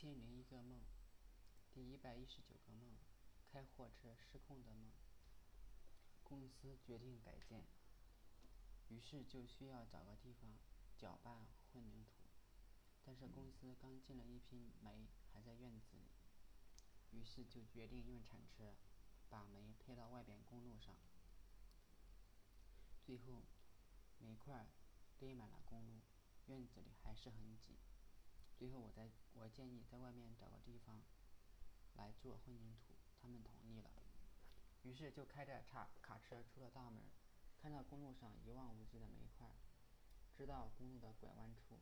千零一个梦，第一百一十九个梦，开货车失控的梦。公司决定改建，于是就需要找个地方搅拌混凝土。但是公司刚进了一批煤，还在院子里，于是就决定用铲车把煤推到外边公路上。最后，煤块堆满了公路，院子里还是很挤。最后，我在我建议在外面找个地方来做混凝土，他们同意了。于是就开着卡卡车出了大门，看到公路上一望无际的煤块，知道公路的拐弯处，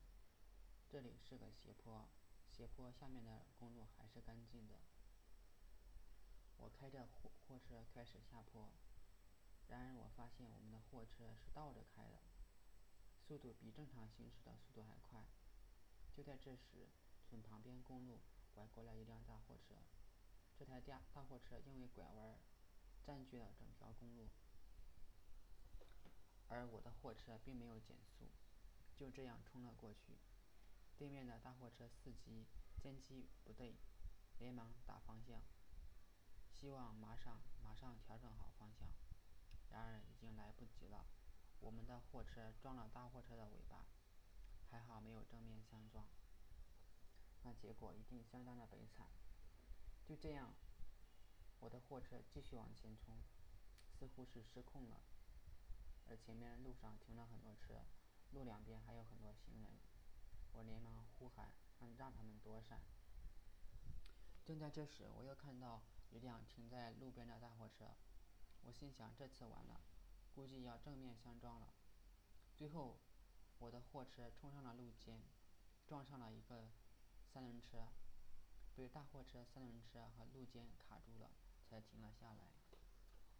这里是个斜坡，斜坡下面的公路还是干净的。我开着货货车开始下坡，然而我发现我们的货车是倒着开的，速度比正常行驶的速度还快。这时，从旁边公路拐过来一辆大货车。这台大大货车因为拐弯，占据了整条公路，而我的货车并没有减速，就这样冲了过去。对面的大货车司机见机不对，连忙打方向，希望马上马上调整好方向。然而已经来不及了，我们的货车撞了大货车的尾巴，还好没有正面相撞。那结果一定相当的悲惨。就这样，我的货车继续往前冲，似乎是失控了。而前面路上停了很多车，路两边还有很多行人。我连忙呼喊，让让他们躲闪。正在这时，我又看到一辆停在路边的大货车，我心想这次完了，估计要正面相撞了。最后，我的货车冲上了路肩，撞上了一个三轮车，被大货车三轮车和路肩卡住了，才停了下来。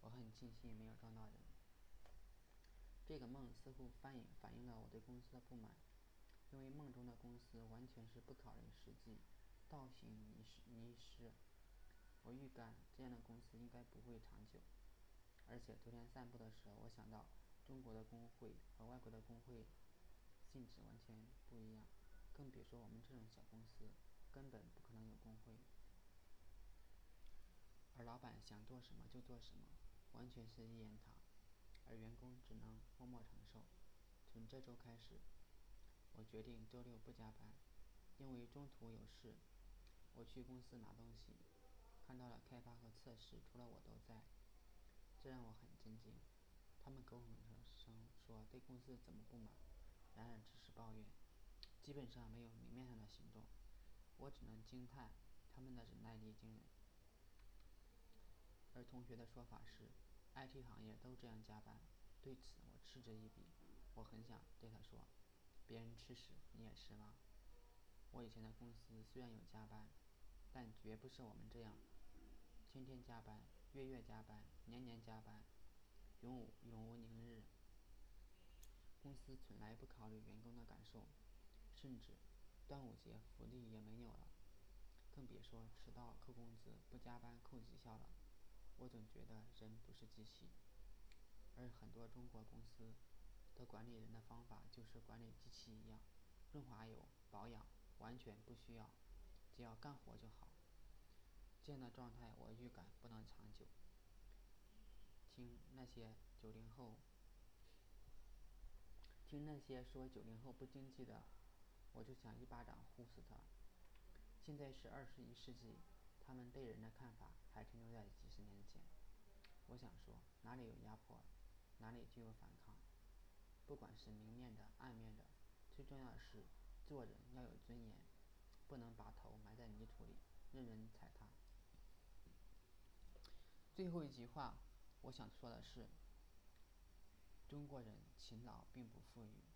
我很庆幸没有撞到人。这个梦似乎反映反映了我对公司的不满，因为梦中的公司完全是不考虑实际，倒行逆施逆施。我预感这样的公司应该不会长久。而且昨天散步的时候，我想到中国的工会和外国的工会性质完全不一样，更别说我们这种小公司，根本不可能有工会。而老板想做什么就做什么，完全是一言堂，而员工只能默默承受。从这周开始，我决定周六不加班，因为中途有事。我去公司拿东西，看到了开发和测试除了我都在，这让我很震惊。他们口口声声说对公司怎么不满，基本上没有明面上的行动。我只能惊叹他们的忍耐力惊人。而同学的说法是，IT 行业都这样加班。对此我嗤之以鼻。我很想对他说：“别人吃屎，你也吃吗？”我以前的公司虽然有加班，但绝不是我们这样，天天加班，月月加班，年年加班，永无永无宁日。公司从来不考虑员工的感受，甚至端午节福利也没有了，更别说迟到扣工资、不加班扣绩效了。我总觉得人不是机器，而很多中国公司的管理人的方法就是管理机器一样，润滑油、保养完全不需要，只要干活就好。这样的状态我预感不能长久。听那些九零后，听那些说九零后不经济的，我就想一巴掌呼死他。现在是二十一世纪。他们对人的看法还停留在几十年前。我想说，哪里有压迫，哪里就有反抗。不管是明面的、暗面的，最重要的是做人要有尊严，不能把头埋在泥土里，任人踩踏。最后一句话，我想说的是：中国人勤劳并不富裕，